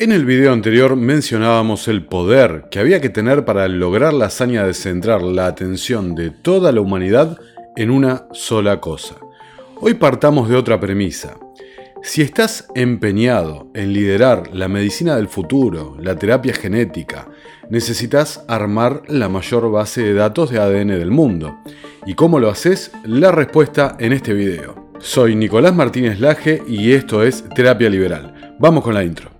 En el video anterior mencionábamos el poder que había que tener para lograr la hazaña de centrar la atención de toda la humanidad en una sola cosa. Hoy partamos de otra premisa. Si estás empeñado en liderar la medicina del futuro, la terapia genética, necesitas armar la mayor base de datos de ADN del mundo. ¿Y cómo lo haces? La respuesta en este video. Soy Nicolás Martínez Laje y esto es Terapia Liberal. Vamos con la intro.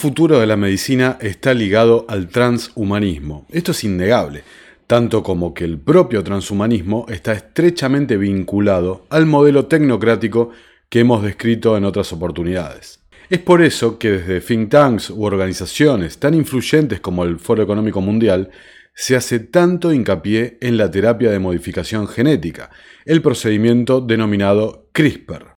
Futuro de la medicina está ligado al transhumanismo. Esto es innegable, tanto como que el propio transhumanismo está estrechamente vinculado al modelo tecnocrático que hemos descrito en otras oportunidades. Es por eso que desde think tanks u organizaciones tan influyentes como el Foro Económico Mundial se hace tanto hincapié en la terapia de modificación genética, el procedimiento denominado CRISPR.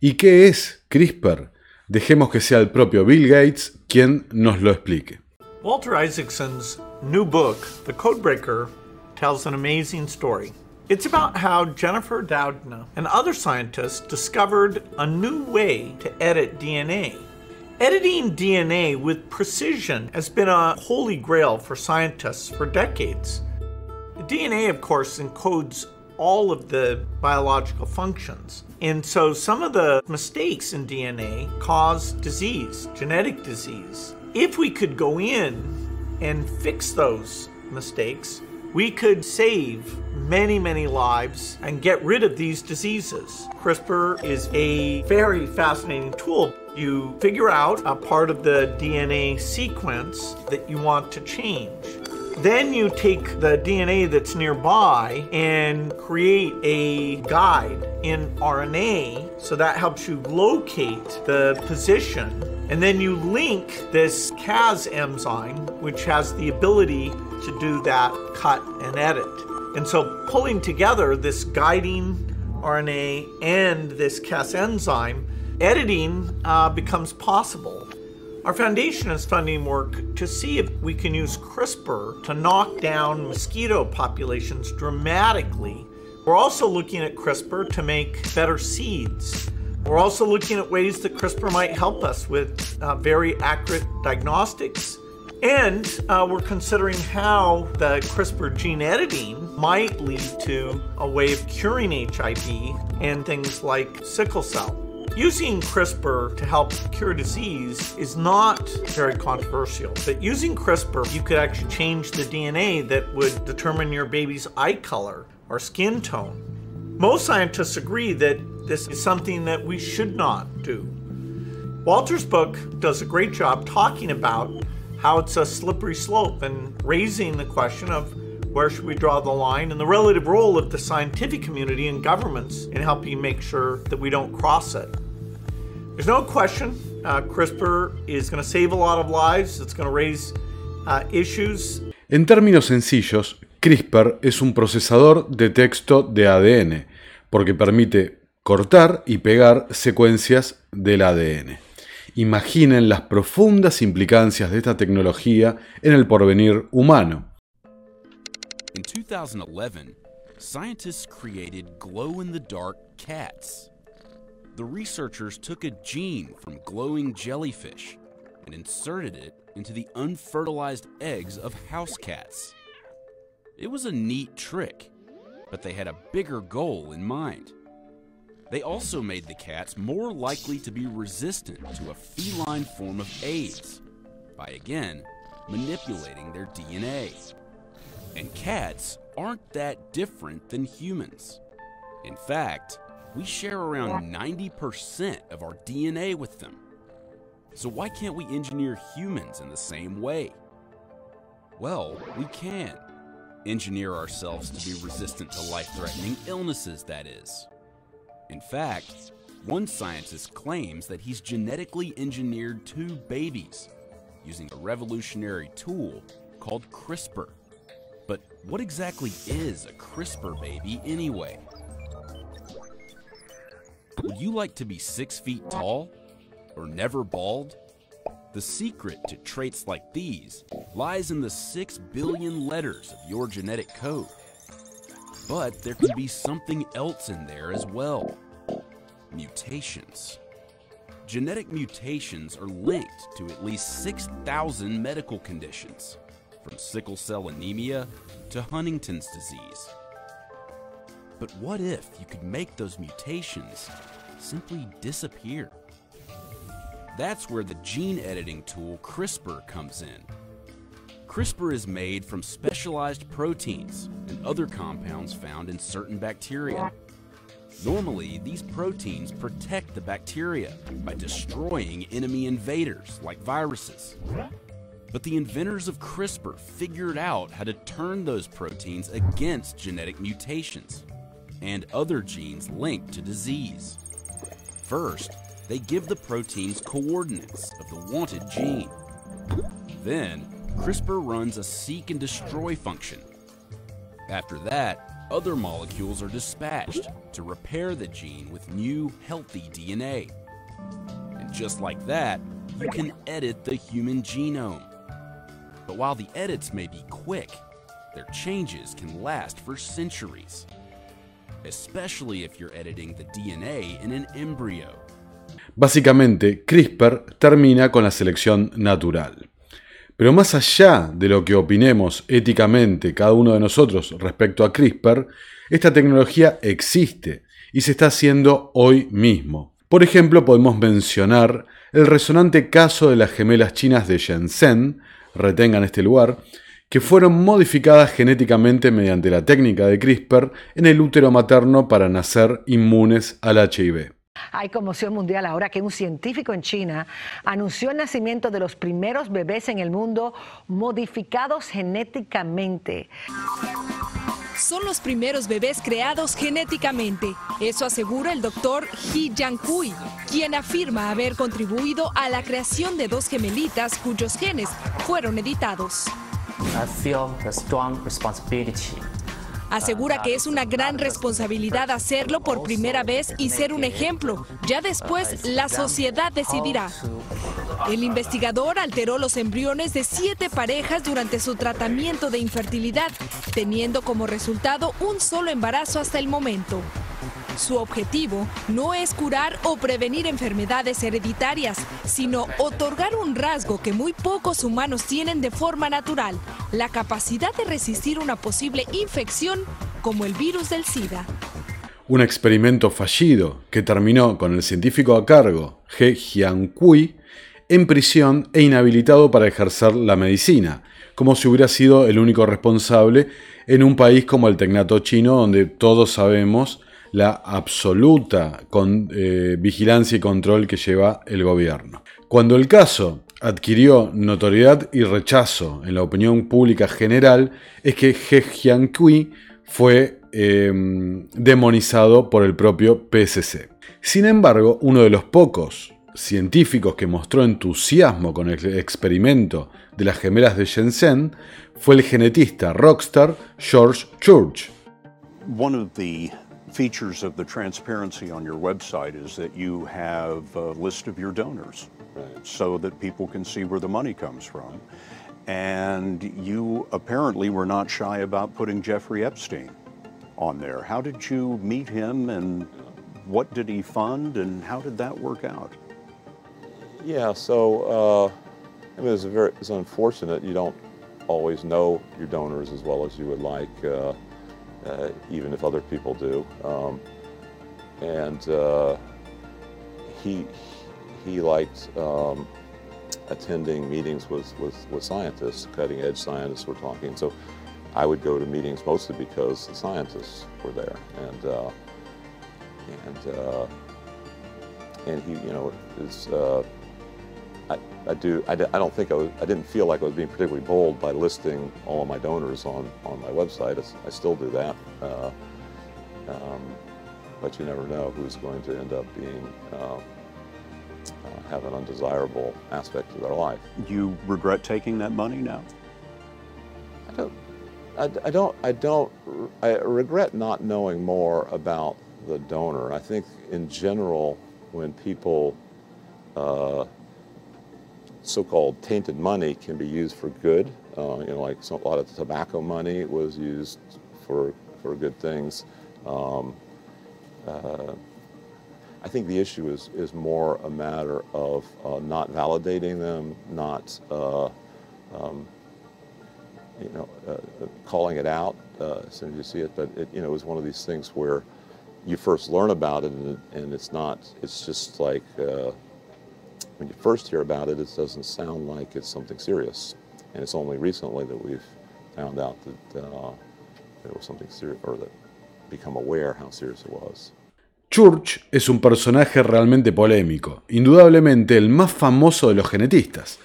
¿Y qué es CRISPR? Dejemos que sea el propio Bill Gates quien nos lo explique. Walter Isaacson's new book, The Codebreaker, tells an amazing story. It's about how Jennifer Doudna and other scientists discovered a new way to edit DNA. Editing DNA with precision has been a holy grail for scientists for decades. DNA, of course, encodes all of the biological functions. And so some of the mistakes in DNA cause disease, genetic disease. If we could go in and fix those mistakes, we could save many, many lives and get rid of these diseases. CRISPR is a very fascinating tool. You figure out a part of the DNA sequence that you want to change. Then you take the DNA that's nearby and create a guide in RNA. So that helps you locate the position. And then you link this Cas enzyme, which has the ability to do that cut and edit. And so pulling together this guiding RNA and this Cas enzyme, editing uh, becomes possible. Our foundation is funding work to see if we can use CRISPR to knock down mosquito populations dramatically. We're also looking at CRISPR to make better seeds. We're also looking at ways that CRISPR might help us with uh, very accurate diagnostics. And uh, we're considering how the CRISPR gene editing might lead to a way of curing HIV and things like sickle cell. Using CRISPR to help cure disease is not very controversial, but using CRISPR, you could actually change the DNA that would determine your baby's eye color or skin tone. Most scientists agree that this is something that we should not do. Walter's book does a great job talking about how it's a slippery slope and raising the question of where should we draw the line and the relative role of the scientific community and governments in helping make sure that we don't cross it. There's no question uh, CRISPR is going to save a lot of lives. It's going to raise uh, issues. En términos sencillos, CRISPR es un procesador de texto de ADN, porque permite cortar y pegar secuencias del ADN. Imaginen las profundas implicancias de esta tecnología en el porvenir humano. In 2011, scientists created glow in the dark cats. The researchers took a gene from glowing jellyfish and inserted it into the unfertilized eggs of house cats. It was a neat trick, but they had a bigger goal in mind. They also made the cats more likely to be resistant to a feline form of AIDS by again manipulating their DNA. And cats aren't that different than humans. In fact, we share around 90% of our DNA with them. So why can't we engineer humans in the same way? Well, we can. Engineer ourselves to be resistant to life threatening illnesses, that is. In fact, one scientist claims that he's genetically engineered two babies using a revolutionary tool called CRISPR. But what exactly is a CRISPR baby anyway? Would you like to be six feet tall? Or never bald? The secret to traits like these lies in the six billion letters of your genetic code. But there can be something else in there as well mutations. Genetic mutations are linked to at least 6,000 medical conditions, from sickle cell anemia to Huntington's disease. But what if you could make those mutations simply disappear? That's where the gene editing tool CRISPR comes in. CRISPR is made from specialized proteins and other compounds found in certain bacteria. Normally, these proteins protect the bacteria by destroying enemy invaders like viruses. But the inventors of CRISPR figured out how to turn those proteins against genetic mutations and other genes linked to disease. First, they give the proteins coordinates of the wanted gene. Then, CRISPR runs a seek and destroy function. After that, other molecules are dispatched to repair the gene with new, healthy DNA. And just like that, you can edit the human genome. But while the edits may be quick, their changes can last for centuries. Especially if you're editing the DNA in an embryo. Básicamente, CRISPR termina con la selección natural. Pero más allá de lo que opinemos éticamente cada uno de nosotros respecto a CRISPR, esta tecnología existe y se está haciendo hoy mismo. Por ejemplo, podemos mencionar el resonante caso de las gemelas chinas de Shenzhen, retengan este lugar, que fueron modificadas genéticamente mediante la técnica de CRISPR en el útero materno para nacer inmunes al HIV. Hay conmoción mundial ahora que un científico en China anunció el nacimiento de los primeros bebés en el mundo modificados genéticamente. Son los primeros bebés creados genéticamente. Eso asegura el doctor He Jiankui, quien afirma haber contribuido a la creación de dos gemelitas cuyos genes fueron editados. Asegura que es una gran responsabilidad hacerlo por primera vez y ser un ejemplo. Ya después la sociedad decidirá. El investigador alteró los embriones de siete parejas durante su tratamiento de infertilidad, teniendo como resultado un solo embarazo hasta el momento. Su objetivo no es curar o prevenir enfermedades hereditarias, sino otorgar un rasgo que muy pocos humanos tienen de forma natural, la capacidad de resistir una posible infección como el virus del SIDA. Un experimento fallido que terminó con el científico a cargo, He Jiankui, en prisión e inhabilitado para ejercer la medicina, como si hubiera sido el único responsable en un país como el tecnato chino, donde todos sabemos la absoluta eh, vigilancia y control que lleva el gobierno. Cuando el caso adquirió notoriedad y rechazo en la opinión pública general, es que He Jiankui fue em, demonizado por el propio PSC. Sin embargo, uno de los pocos científicos que mostró entusiasmo con el experimento de las gemelas de Shenzhen fue el genetista rockstar George Church. Features of the transparency on your website is that you have a list of your donors right. so that people can see where the money comes from. And you apparently were not shy about putting Jeffrey Epstein on there. How did you meet him and what did he fund and how did that work out? Yeah, so uh, I mean, it's, very, it's unfortunate you don't always know your donors as well as you would like. Uh, uh, even if other people do. Um, and uh, he he liked um, attending meetings with, with, with scientists, cutting edge scientists were talking. So I would go to meetings mostly because the scientists were there, and uh, and uh, and he, you know, is. I, I do. I, I don't think I was. I didn't feel like I was being particularly bold by listing all of my donors on on my website. I still do that. Uh, um, but you never know who's going to end up being uh, uh, have an undesirable aspect of their life. You regret taking that money now? I don't. I, I don't. I don't. I regret not knowing more about the donor. I think in general, when people uh, so-called tainted money can be used for good. Uh, you know, like some, a lot of tobacco money was used for for good things. Um, uh, I think the issue is, is more a matter of uh, not validating them, not uh, um, you know, uh, calling it out uh, as soon as you see it. But it, you know, it was one of these things where you first learn about it, and, and it's not. It's just like uh, when you first hear about it, it doesn't sound like it's something serious. And it's only recently that we've found out that it was something serious, or that become aware how serious it was. Church es un personaje realmente polémico, indudablemente el más famoso de los genetistas,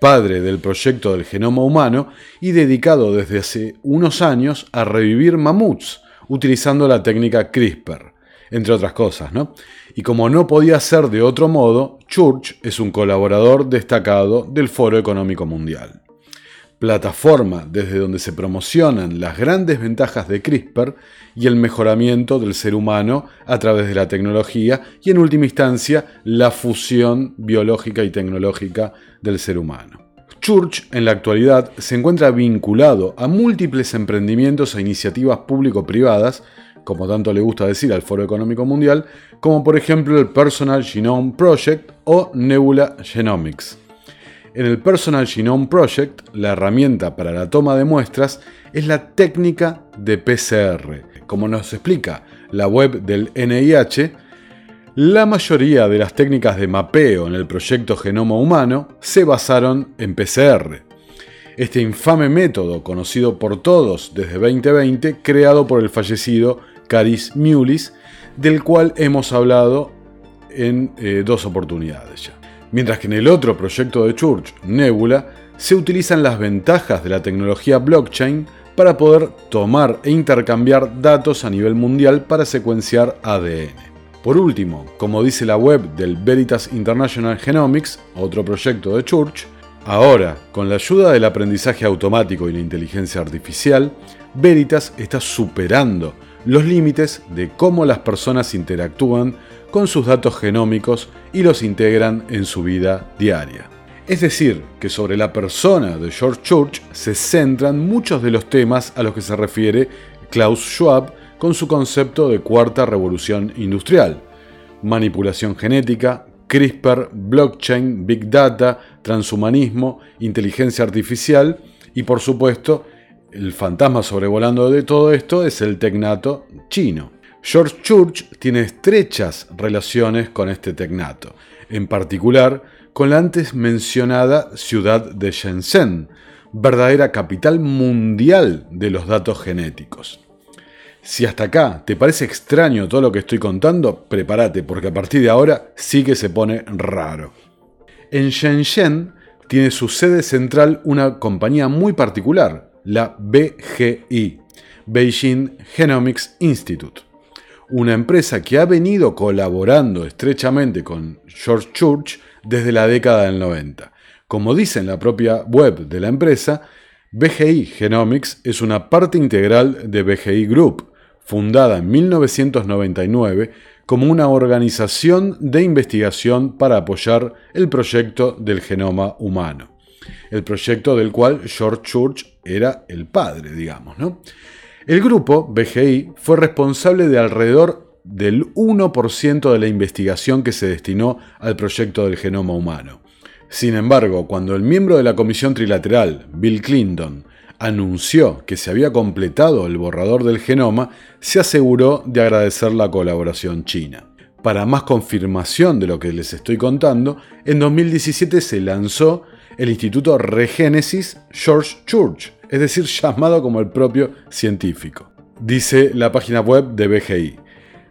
padre del proyecto del genoma humano y dedicado desde hace unos años a revivir mamuts utilizando la técnica CRISPR, entre otras cosas, ¿no? Y como no podía ser de otro modo, Church es un colaborador destacado del Foro Económico Mundial plataforma desde donde se promocionan las grandes ventajas de CRISPR y el mejoramiento del ser humano a través de la tecnología y en última instancia la fusión biológica y tecnológica del ser humano. Church en la actualidad se encuentra vinculado a múltiples emprendimientos e iniciativas público-privadas, como tanto le gusta decir al Foro Económico Mundial, como por ejemplo el Personal Genome Project o Nebula Genomics. En el Personal Genome Project, la herramienta para la toma de muestras es la técnica de PCR. Como nos explica la web del NIH, la mayoría de las técnicas de mapeo en el proyecto Genoma Humano se basaron en PCR. Este infame método, conocido por todos desde 2020, creado por el fallecido Caris Mullis, del cual hemos hablado en eh, dos oportunidades ya mientras que en el otro proyecto de Church, Nebula, se utilizan las ventajas de la tecnología blockchain para poder tomar e intercambiar datos a nivel mundial para secuenciar ADN. Por último, como dice la web del Veritas International Genomics, otro proyecto de Church, ahora, con la ayuda del aprendizaje automático y la inteligencia artificial, Veritas está superando los límites de cómo las personas interactúan con sus datos genómicos y los integran en su vida diaria. Es decir, que sobre la persona de George Church se centran muchos de los temas a los que se refiere Klaus Schwab con su concepto de cuarta revolución industrial. Manipulación genética, CRISPR, blockchain, big data, transhumanismo, inteligencia artificial y por supuesto el fantasma sobrevolando de todo esto es el tecnato chino. George Church tiene estrechas relaciones con este tecnato, en particular con la antes mencionada ciudad de Shenzhen, verdadera capital mundial de los datos genéticos. Si hasta acá te parece extraño todo lo que estoy contando, prepárate porque a partir de ahora sí que se pone raro. En Shenzhen tiene su sede central una compañía muy particular, la BGI, Beijing Genomics Institute una empresa que ha venido colaborando estrechamente con George Church desde la década del 90. Como dice en la propia web de la empresa, BGI Genomics es una parte integral de BGI Group, fundada en 1999 como una organización de investigación para apoyar el proyecto del genoma humano. El proyecto del cual George Church era el padre, digamos, ¿no? El grupo, BGI, fue responsable de alrededor del 1% de la investigación que se destinó al proyecto del genoma humano. Sin embargo, cuando el miembro de la Comisión Trilateral, Bill Clinton, anunció que se había completado el borrador del genoma, se aseguró de agradecer la colaboración china. Para más confirmación de lo que les estoy contando, en 2017 se lanzó el Instituto Regénesis George Church, es decir, llamado como el propio científico. Dice la página web de BGI.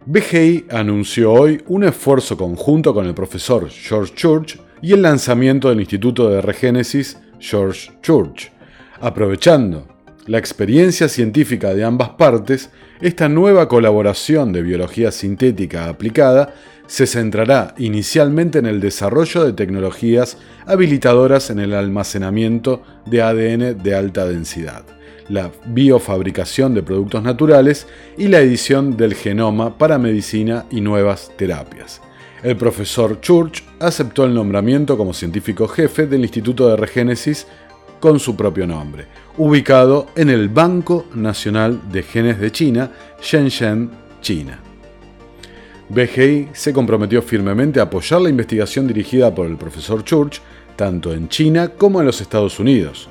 BGI anunció hoy un esfuerzo conjunto con el profesor George Church y el lanzamiento del Instituto de Regénesis George Church. Aprovechando la experiencia científica de ambas partes, esta nueva colaboración de biología sintética aplicada se centrará inicialmente en el desarrollo de tecnologías habilitadoras en el almacenamiento de ADN de alta densidad, la biofabricación de productos naturales y la edición del genoma para medicina y nuevas terapias. El profesor Church aceptó el nombramiento como científico jefe del Instituto de Regénesis con su propio nombre, ubicado en el Banco Nacional de Genes de China, Shenzhen, China. BGI se comprometió firmemente a apoyar la investigación dirigida por el profesor Church tanto en China como en los Estados Unidos.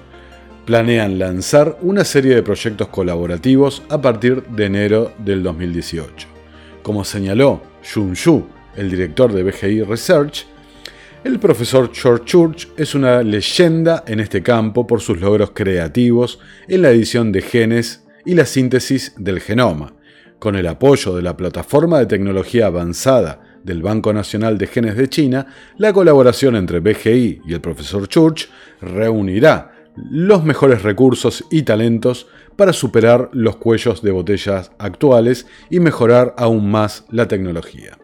Planean lanzar una serie de proyectos colaborativos a partir de enero del 2018. Como señaló Xun Shu, el director de BGI Research, el profesor George Church es una leyenda en este campo por sus logros creativos en la edición de genes y la síntesis del genoma. Con el apoyo de la plataforma de tecnología avanzada del Banco Nacional de Genes de China, la colaboración entre BGI y el profesor Church reunirá los mejores recursos y talentos para superar los cuellos de botellas actuales y mejorar aún más la tecnología.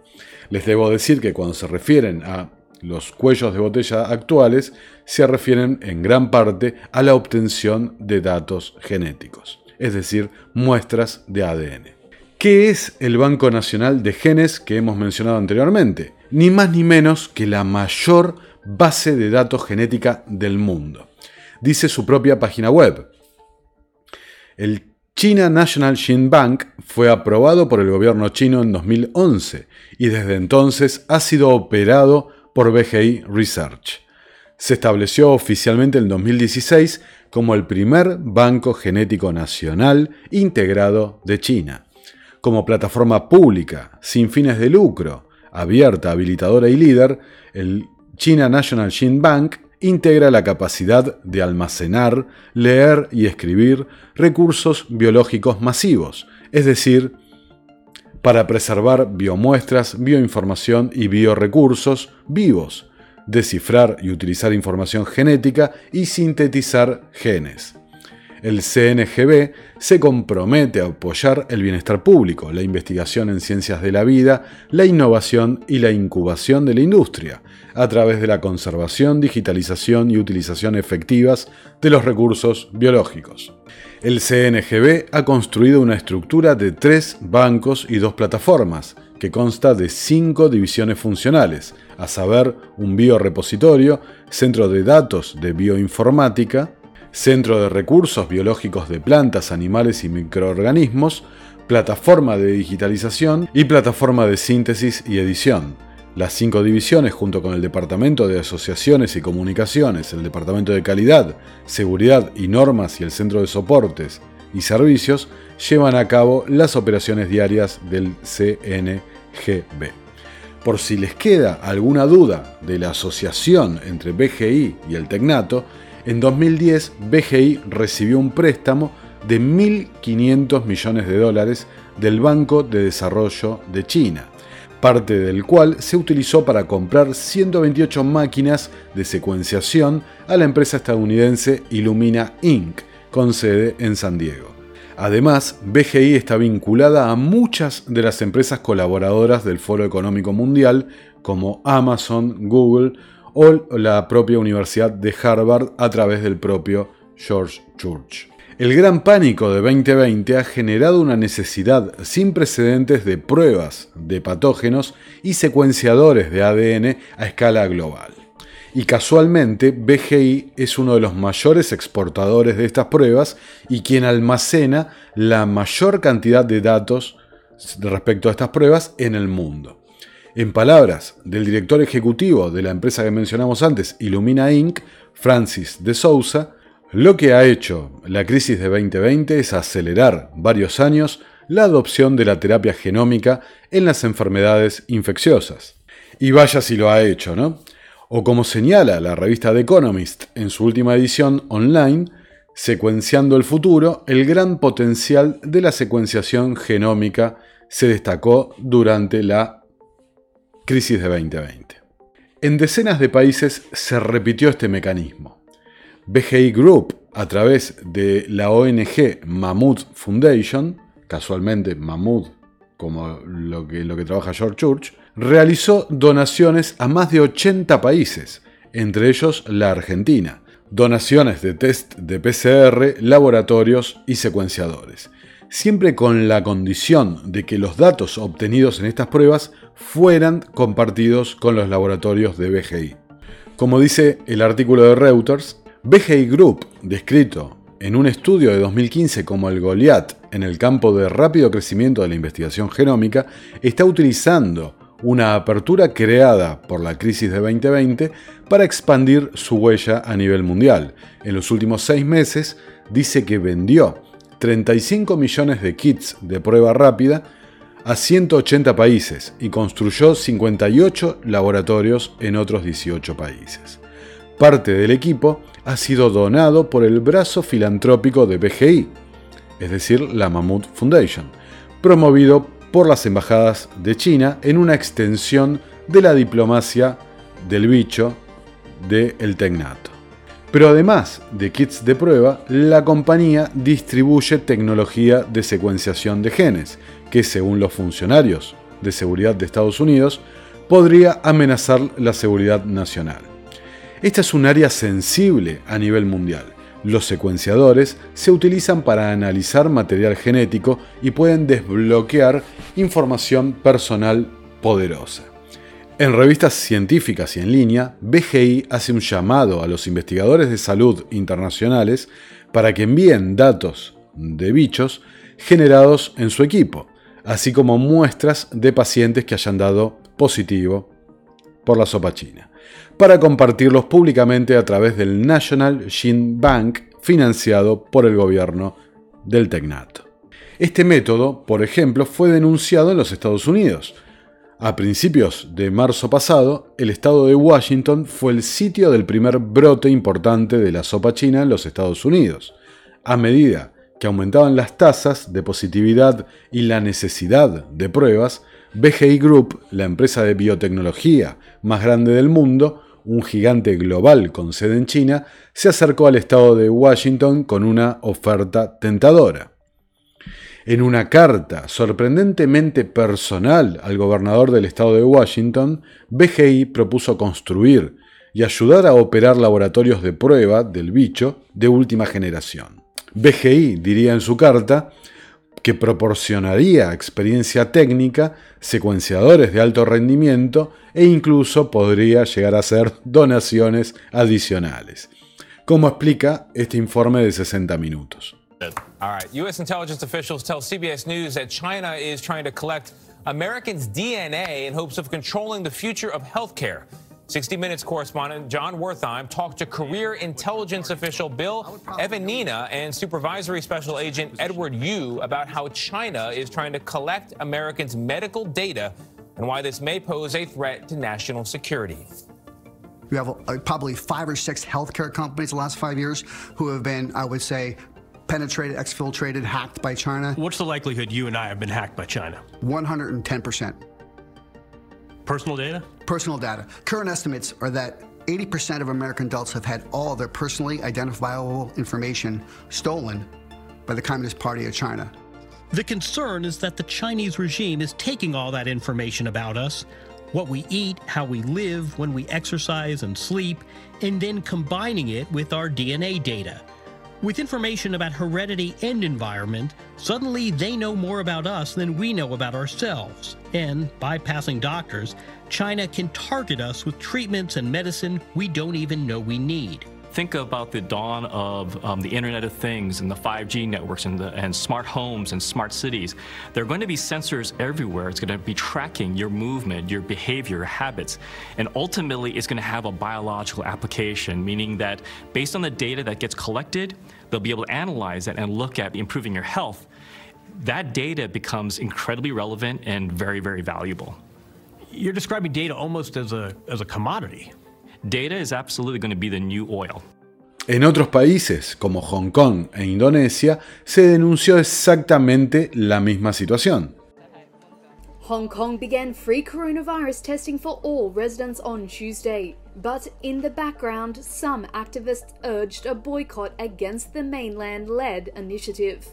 Les debo decir que cuando se refieren a los cuellos de botella actuales, se refieren en gran parte a la obtención de datos genéticos, es decir, muestras de ADN. ¿Qué es el Banco Nacional de Genes que hemos mencionado anteriormente? Ni más ni menos que la mayor base de datos genética del mundo. Dice su propia página web. El China National Gene Bank fue aprobado por el gobierno chino en 2011 y desde entonces ha sido operado por BGI Research. Se estableció oficialmente en 2016 como el primer banco genético nacional integrado de China. Como plataforma pública, sin fines de lucro, abierta, habilitadora y líder, el China National Gene Bank integra la capacidad de almacenar, leer y escribir recursos biológicos masivos, es decir, para preservar biomuestras, bioinformación y biorecursos vivos, descifrar y utilizar información genética y sintetizar genes. El CNGB se compromete a apoyar el bienestar público, la investigación en ciencias de la vida, la innovación y la incubación de la industria, a través de la conservación, digitalización y utilización efectivas de los recursos biológicos. El CNGB ha construido una estructura de tres bancos y dos plataformas, que consta de cinco divisiones funcionales, a saber, un biorepositorio, centro de datos de bioinformática, centro de recursos biológicos de plantas, animales y microorganismos, plataforma de digitalización y plataforma de síntesis y edición. Las cinco divisiones, junto con el Departamento de Asociaciones y Comunicaciones, el Departamento de Calidad, Seguridad y Normas y el Centro de Soportes y Servicios, llevan a cabo las operaciones diarias del CNGB. Por si les queda alguna duda de la asociación entre BGI y el Tecnato, en 2010 BGI recibió un préstamo de 1.500 millones de dólares del Banco de Desarrollo de China, parte del cual se utilizó para comprar 128 máquinas de secuenciación a la empresa estadounidense Illumina Inc., con sede en San Diego. Además, BGI está vinculada a muchas de las empresas colaboradoras del Foro Económico Mundial, como Amazon, Google o la propia Universidad de Harvard a través del propio George Church. El gran pánico de 2020 ha generado una necesidad sin precedentes de pruebas de patógenos y secuenciadores de ADN a escala global. Y casualmente, BGI es uno de los mayores exportadores de estas pruebas y quien almacena la mayor cantidad de datos respecto a estas pruebas en el mundo. En palabras del director ejecutivo de la empresa que mencionamos antes, Illumina Inc., Francis de Souza, Lo que ha hecho la crisis de 2020 es acelerar varios años la adopción de la terapia genómica en las enfermedades infecciosas. Y vaya si lo ha hecho, ¿no? O como señala la revista The Economist en su última edición online, Secuenciando el futuro, el gran potencial de la secuenciación genómica se destacó durante la crisis de 2020. En decenas de países se repitió este mecanismo. BGI Group, a través de la ONG Mahmoud Foundation, casualmente Mahmoud como lo que, lo que trabaja George Church, realizó donaciones a más de 80 países, entre ellos la Argentina, donaciones de test de PCR, laboratorios y secuenciadores, siempre con la condición de que los datos obtenidos en estas pruebas fueran compartidos con los laboratorios de BGI. Como dice el artículo de Reuters, BGI Group, descrito en un estudio de 2015 como el Goliath en el campo de rápido crecimiento de la investigación genómica, está utilizando una apertura creada por la crisis de 2020 para expandir su huella a nivel mundial. En los últimos seis meses dice que vendió 35 millones de kits de prueba rápida a 180 países y construyó 58 laboratorios en otros 18 países. Parte del equipo ha sido donado por el brazo filantrópico de BGI, es decir, la Mammoth Foundation, promovido por las embajadas de China en una extensión de la diplomacia del bicho del Tecnato. Pero además de kits de prueba, la compañía distribuye tecnología de secuenciación de genes, que según los funcionarios de seguridad de Estados Unidos, podría amenazar la seguridad nacional. Esta es un área sensible a nivel mundial. Los secuenciadores se utilizan para analizar material genético y pueden desbloquear información personal poderosa. En revistas científicas y en línea, BGI hace un llamado a los investigadores de salud internacionales para que envíen datos de bichos generados en su equipo, así como muestras de pacientes que hayan dado positivo por la sopa china, para compartirlos públicamente a través del National Gene Bank financiado por el gobierno del Tecnato. Este método, por ejemplo, fue denunciado en los Estados Unidos, a principios de marzo pasado, el estado de Washington fue el sitio del primer brote importante de la sopa china en los Estados Unidos. A medida que aumentaban las tasas de positividad y la necesidad de pruebas, BGI Group, la empresa de biotecnología más grande del mundo, un gigante global con sede en China, se acercó al estado de Washington con una oferta tentadora. En una carta sorprendentemente personal al gobernador del estado de Washington, BGI propuso construir y ayudar a operar laboratorios de prueba del bicho de última generación. BGI diría en su carta que proporcionaría experiencia técnica, secuenciadores de alto rendimiento e incluso podría llegar a hacer donaciones adicionales, como explica este informe de 60 minutos. All right. U.S. intelligence officials tell CBS News that China is trying to collect Americans' DNA in hopes of controlling the future of healthcare. 60 Minutes correspondent John Wertheim talked to career intelligence official Bill Evanina and supervisory special agent Edward Yu about how China is trying to collect Americans' medical data and why this may pose a threat to national security. We have uh, probably five or six healthcare companies the last five years who have been, I would say, penetrated, exfiltrated, hacked by China? What's the likelihood you and I have been hacked by China? 110%. Personal data? Personal data. Current estimates are that 80% of American adults have had all their personally identifiable information stolen by the Communist Party of China. The concern is that the Chinese regime is taking all that information about us, what we eat, how we live, when we exercise and sleep, and then combining it with our DNA data. With information about heredity and environment, suddenly they know more about us than we know about ourselves. And bypassing doctors, China can target us with treatments and medicine we don't even know we need. Think about the dawn of um, the Internet of Things and the 5G networks and, the, and smart homes and smart cities, there are going to be sensors everywhere. It's going to be tracking your movement, your behavior, habits. And ultimately, it's going to have a biological application, meaning that based on the data that gets collected, they'll be able to analyze it and look at improving your health. That data becomes incredibly relevant and very, very valuable. You're describing data almost as a, as a commodity. Data is absolutely going to be the new oil. En otros países, como Hong Kong e Indonesia, se denunció exactamente la misma situación. Hong Kong began free coronavirus testing for all residents on Tuesday. But in the background, some activists urged a boycott against the mainland led initiative.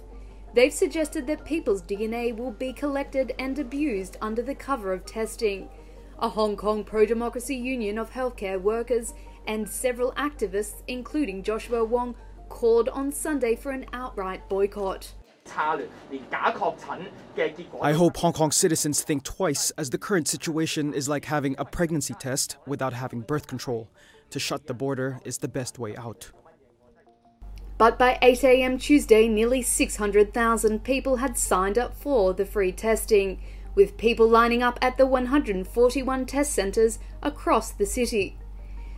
They've suggested that people's DNA will be collected and abused under the cover of testing. A Hong Kong pro democracy union of healthcare workers and several activists, including Joshua Wong, called on Sunday for an outright boycott. I hope Hong Kong citizens think twice, as the current situation is like having a pregnancy test without having birth control. To shut the border is the best way out. But by 8 am Tuesday, nearly 600,000 people had signed up for the free testing, with people lining up at the 141 test centres across the city.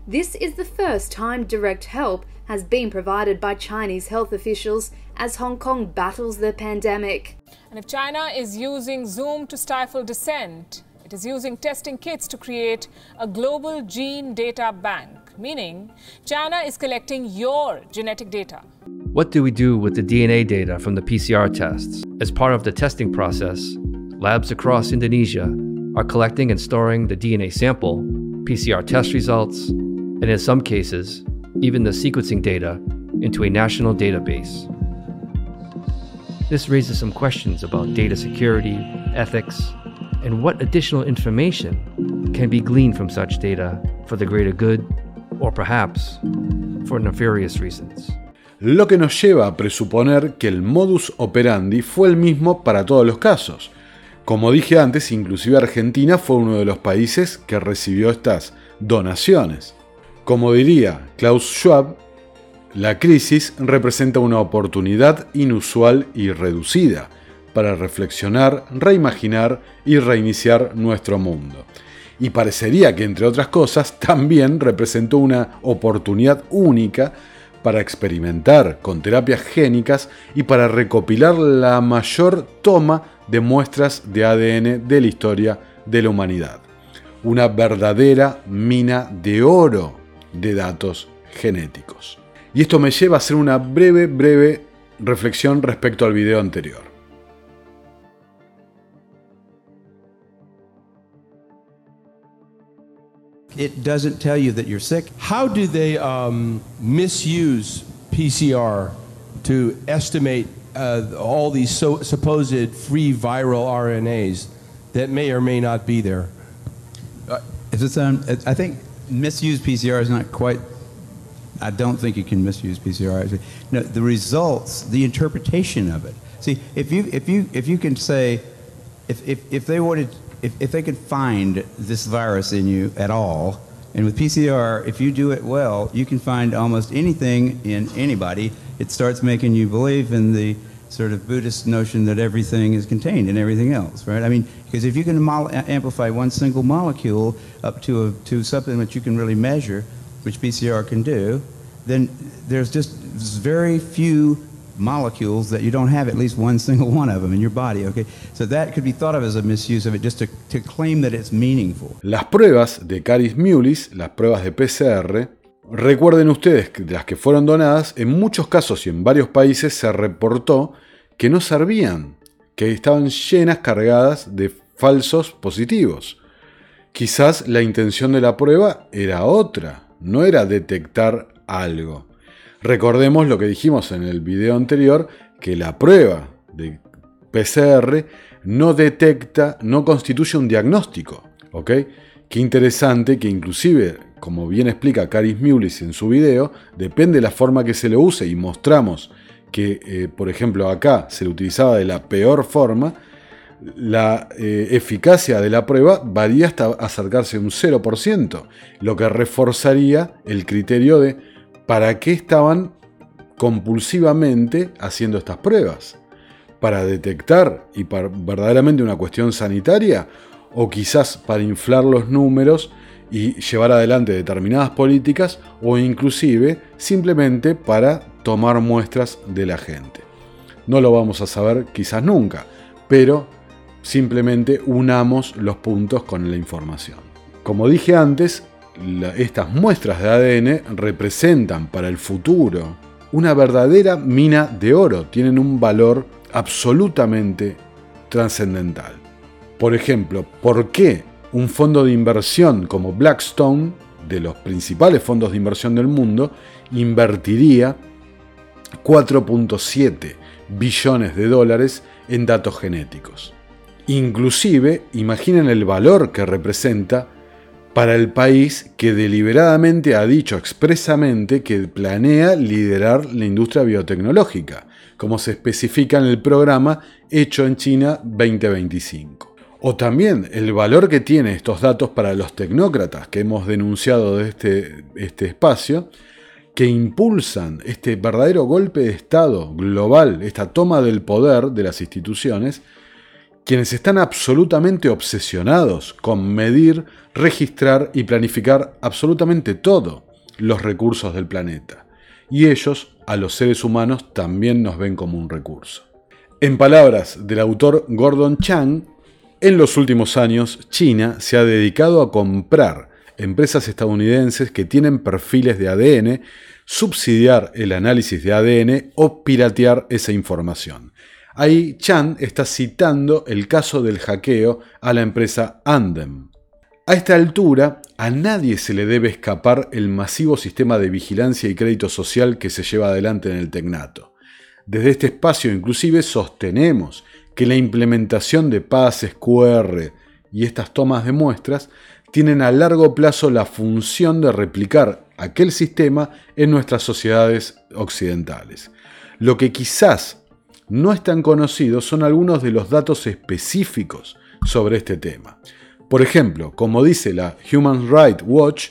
This is the first time direct help has been provided by Chinese health officials as Hong Kong battles the pandemic. And if China is using Zoom to stifle dissent, it is using testing kits to create a global gene data bank, meaning China is collecting your genetic data. What do we do with the DNA data from the PCR tests? As part of the testing process, labs across Indonesia are collecting and storing the DNA sample, PCR test results, and in some cases, even the sequencing data into a national database. This raises some questions about data security, ethics, and what additional information can be gleaned from such data for the greater good, or perhaps for nefarious reasons. Lo que nos lleva a presuponer que el modus operandi fue el mismo para todos los casos. Como dije antes, inclusive Argentina fue uno de los países que recibió estas donaciones. Como diría Klaus Schwab, la crisis representa una oportunidad inusual y reducida para reflexionar, reimaginar y reiniciar nuestro mundo. Y parecería que, entre otras cosas, también representó una oportunidad única para experimentar con terapias génicas y para recopilar la mayor toma de muestras de ADN de la historia de la humanidad. Una verdadera mina de oro de datos genéticos. Y esto me lleva a hacer una breve, breve reflexión respecto al video anterior. It doesn't tell you that you're sick. How do they um, misuse PCR to estimate uh, all these so, supposed free viral RNAs that may or may not be there? Uh, um, I think misuse PCR is not quite. I don't think you can misuse PCR. No, the results, the interpretation of it. See, if you if you if you can say, if if, if they wanted, if, if they could find this virus in you at all, and with PCR, if you do it well, you can find almost anything in anybody. It starts making you believe in the sort of Buddhist notion that everything is contained in everything else, right? I mean, because if you can uh, amplify one single molecule up to, a, to something that you can really measure, which PCR can do, then there's just very few molecules that you don't have at least one single one of them in your body, okay? So that could be thought of as a misuse of it just to, to claim that it's meaningful. Las pruebas de Caris Mullis, las pruebas de PCR, Recuerden ustedes que las que fueron donadas, en muchos casos y en varios países se reportó que no servían, que estaban llenas cargadas de falsos positivos. Quizás la intención de la prueba era otra, no era detectar algo. Recordemos lo que dijimos en el video anterior, que la prueba de PCR no detecta, no constituye un diagnóstico. ¿Ok? Qué interesante que inclusive, como bien explica Caris Mullis en su video, depende de la forma que se lo use y mostramos que, eh, por ejemplo, acá se lo utilizaba de la peor forma, la eh, eficacia de la prueba varía hasta acercarse un 0%, lo que reforzaría el criterio de ¿para qué estaban compulsivamente haciendo estas pruebas? ¿Para detectar y para verdaderamente una cuestión sanitaria? ¿O quizás para inflar los números y llevar adelante determinadas políticas? ¿O inclusive simplemente para tomar muestras de la gente? No lo vamos a saber quizás nunca, pero simplemente unamos los puntos con la información. Como dije antes, estas muestras de ADN representan para el futuro una verdadera mina de oro, tienen un valor absolutamente trascendental. Por ejemplo, ¿por qué un fondo de inversión como Blackstone, de los principales fondos de inversión del mundo, invertiría 4.7 billones de dólares en datos genéticos? Inclusive, imaginen el valor que representa para el país que deliberadamente ha dicho expresamente que planea liderar la industria biotecnológica, como se especifica en el programa hecho en China 2025. O también el valor que tienen estos datos para los tecnócratas que hemos denunciado de este, este espacio, que impulsan este verdadero golpe de Estado global, esta toma del poder de las instituciones, quienes están absolutamente obsesionados con medir, registrar y planificar absolutamente todo los recursos del planeta. Y ellos, a los seres humanos, también nos ven como un recurso. En palabras del autor Gordon Chang, en los últimos años China se ha dedicado a comprar empresas estadounidenses que tienen perfiles de ADN, subsidiar el análisis de ADN o piratear esa información. Ahí Chan está citando el caso del hackeo a la empresa Andem. A esta altura, a nadie se le debe escapar el masivo sistema de vigilancia y crédito social que se lleva adelante en el Tecnato. Desde este espacio inclusive sostenemos que la implementación de pases QR y estas tomas de muestras tienen a largo plazo la función de replicar aquel sistema en nuestras sociedades occidentales. Lo que quizás no están conocidos son algunos de los datos específicos sobre este tema. Por ejemplo, como dice la Human Rights Watch,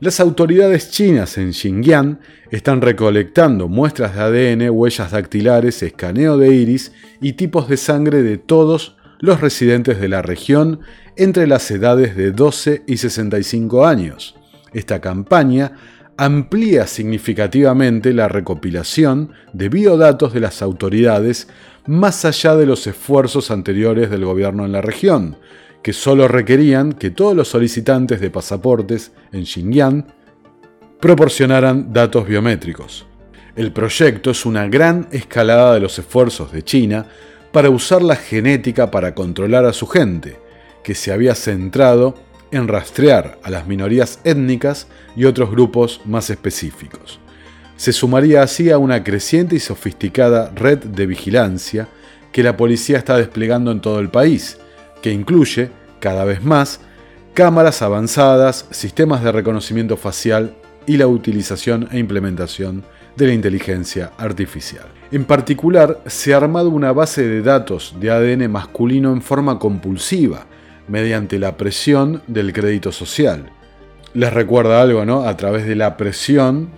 las autoridades chinas en Xinjiang están recolectando muestras de ADN, huellas dactilares, escaneo de iris y tipos de sangre de todos los residentes de la región entre las edades de 12 y 65 años. Esta campaña amplía significativamente la recopilación de biodatos de las autoridades más allá de los esfuerzos anteriores del gobierno en la región, que solo requerían que todos los solicitantes de pasaportes en Xinjiang proporcionaran datos biométricos. El proyecto es una gran escalada de los esfuerzos de China para usar la genética para controlar a su gente, que se había centrado en rastrear a las minorías étnicas y otros grupos más específicos. Se sumaría así a una creciente y sofisticada red de vigilancia que la policía está desplegando en todo el país, que incluye, cada vez más, cámaras avanzadas, sistemas de reconocimiento facial y la utilización e implementación de la inteligencia artificial. En particular, se ha armado una base de datos de ADN masculino en forma compulsiva, mediante la presión del crédito social. Les recuerda algo, ¿no? A través de la presión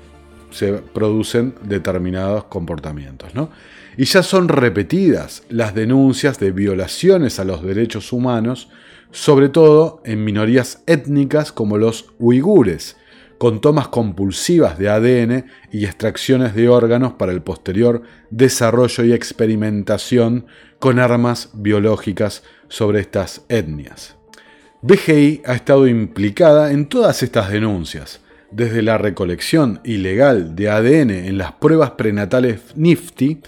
se producen determinados comportamientos, ¿no? Y ya son repetidas las denuncias de violaciones a los derechos humanos, sobre todo en minorías étnicas como los uigures, con tomas compulsivas de ADN y extracciones de órganos para el posterior desarrollo y experimentación con armas biológicas sobre estas etnias. BGI ha estado implicada en todas estas denuncias, desde la recolección ilegal de ADN en las pruebas prenatales NIFTY,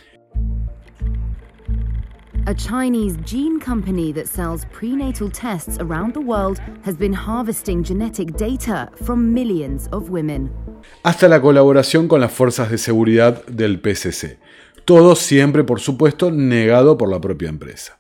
A Chinese gene company that sells prenatal tests around the world has been harvesting genetic data from millions of women. hasta la colaboración con las fuerzas de seguridad del PCC. Todo siempre, por supuesto, negado por la propia empresa.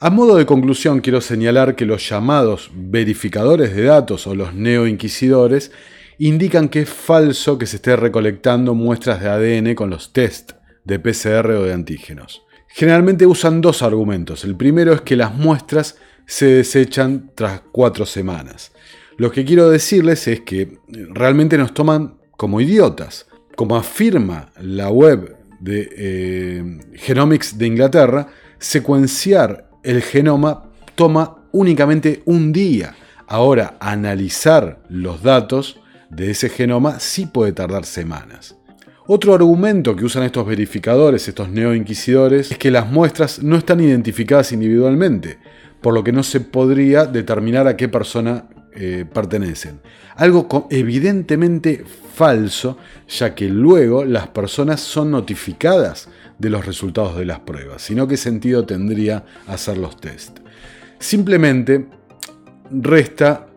A modo de conclusión, quiero señalar que los llamados verificadores de datos o los neoinquisidores indican que es falso que se esté recolectando muestras de ADN con los test de PCR o de antígenos. Generalmente usan dos argumentos. El primero es que las muestras se desechan tras cuatro semanas. Lo que quiero decirles es que realmente nos toman como idiotas, Como afirma la web de eh, Genomics de Inglaterra, secuenciar el genoma toma únicamente un día. Ahora, analizar los datos de ese genoma sí puede tardar semanas. Otro argumento que usan estos verificadores, estos neoinquisidores, es que las muestras no están identificadas individualmente, por lo que no se podría determinar a qué persona eh, pertenecen. Algo evidentemente falso, ya que luego las personas son notificadas de los resultados de las pruebas, sino qué sentido tendría hacer los test. Simplemente resta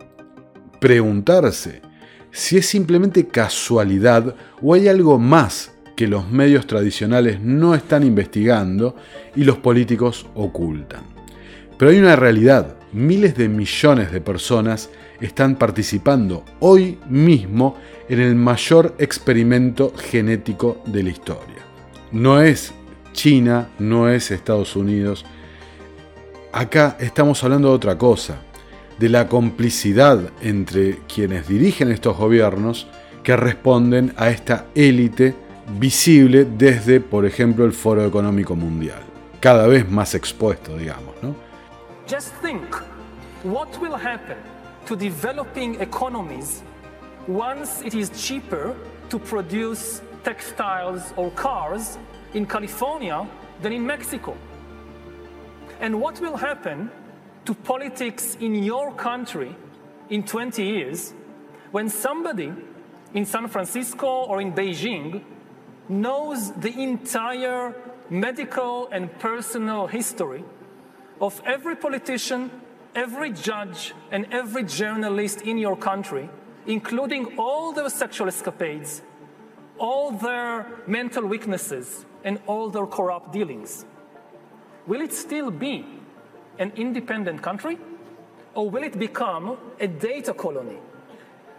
preguntarse si es simplemente casualidad o hay algo más que los medios tradicionales no están investigando y los políticos ocultan. Pero hay una realidad, miles de millones de personas están participando hoy mismo en el mayor experimento genético de la historia. No es China, no es Estados Unidos. Acá estamos hablando de otra cosa, de la complicidad entre quienes dirigen estos gobiernos que responden a esta élite visible desde, por ejemplo, el Foro Económico Mundial, cada vez más expuesto, digamos, ¿no? Just think what will happen to developing economies once it is cheaper to produce textiles or cars in California than in Mexico. And what will happen to politics in your country in 20 years when somebody in San Francisco or in Beijing knows the entire medical and personal history of every politician, every judge, and every journalist in your country, including all their sexual escapades, all their mental weaknesses, and all their corrupt dealings. Will it still be an independent country? Or will it become a data colony?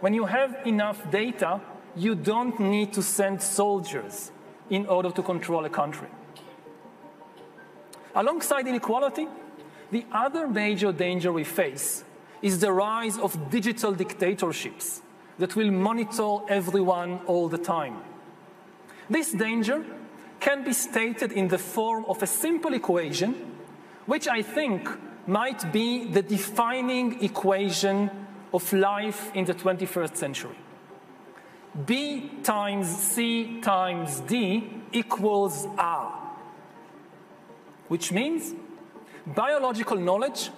When you have enough data, you don't need to send soldiers in order to control a country. Alongside inequality, the other major danger we face is the rise of digital dictatorships that will monitor everyone all the time. This danger can be stated in the form of a simple equation, which I think might be the defining equation of life in the 21st century. B times C times D equals R, which means biological knowledge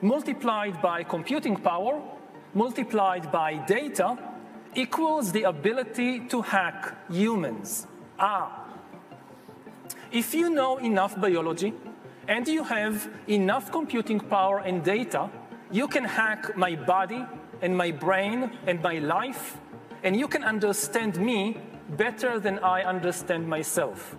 multiplied by computing power multiplied by data equals the ability to hack humans. R. If you know enough biology and you have enough computing power and data, you can hack my body and my brain and my life, and you can understand me better than I understand myself.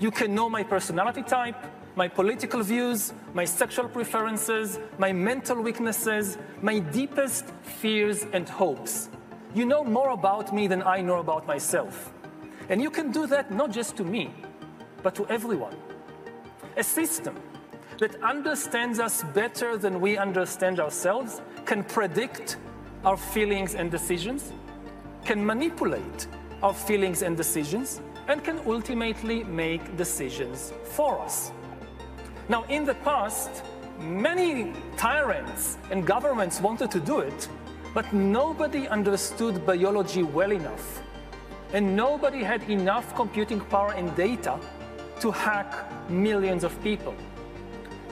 You can know my personality type, my political views, my sexual preferences, my mental weaknesses, my deepest fears and hopes. You know more about me than I know about myself. And you can do that not just to me, but to everyone. A system that understands us better than we understand ourselves can predict our feelings and decisions, can manipulate our feelings and decisions, and can ultimately make decisions for us. Now, in the past, many tyrants and governments wanted to do it, but nobody understood biology well enough. And nobody had enough computing power and data to hack millions of people.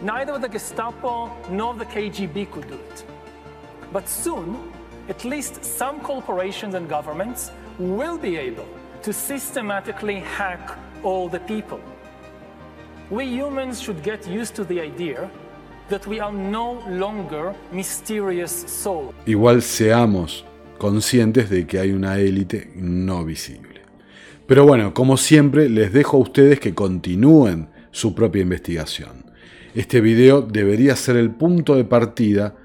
Neither the Gestapo nor the KGB could do it. But soon, at least some corporations and governments will be able to systematically hack all the people. We humans should get used to the idea that we are no longer mysterious souls. Igual seamos conscientes de que hay una élite no visible. Pero bueno, como siempre, les dejo a ustedes que continúen su propia investigación. Este video debería ser el punto de partida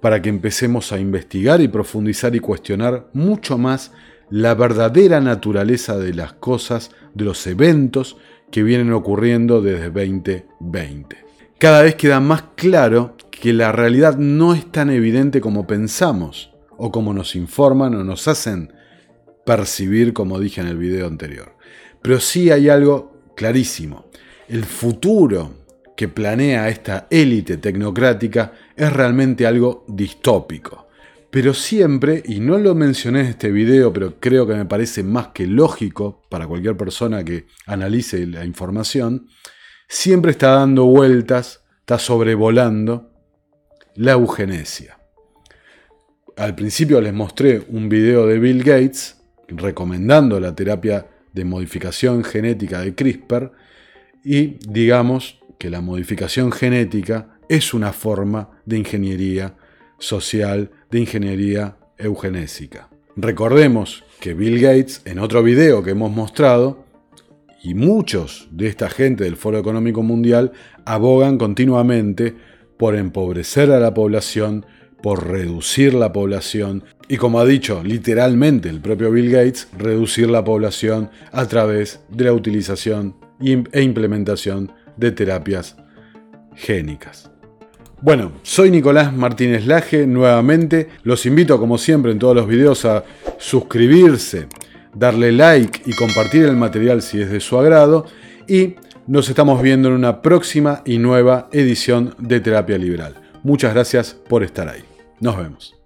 para que empecemos a investigar y profundizar y cuestionar mucho más la verdadera naturaleza de las cosas, de los eventos que vienen ocurriendo desde 2020. Cada vez queda más claro que la realidad no es tan evidente como pensamos, o como nos informan o nos hacen percibir como dije en el video anterior. Pero sí hay algo clarísimo. El futuro que planea esta élite tecnocrática es realmente algo distópico. Pero siempre, y no lo mencioné en este video, pero creo que me parece más que lógico para cualquier persona que analice la información, siempre está dando vueltas, está sobrevolando la eugenesia. Al principio les mostré un video de Bill Gates recomendando la terapia de modificación genética de CRISPR y digamos que la modificación genética es una forma de ingeniería social, de ingeniería eugenésica. Recordemos que Bill Gates, en otro video que hemos mostrado, y muchos de esta gente del Foro Económico Mundial abogan continuamente por empobrecer a la población, por reducir la población y como ha dicho literalmente el propio Bill Gates, reducir la población a través de la utilización e implementación de terapias génicas. Bueno, soy Nicolás Martínez Laje nuevamente. Los invito como siempre en todos los videos a suscribirse, darle like y compartir el material si es de su agrado. Y nos estamos viendo en una próxima y nueva edición de Terapia Liberal. Muchas gracias por estar ahí. Nos vemos.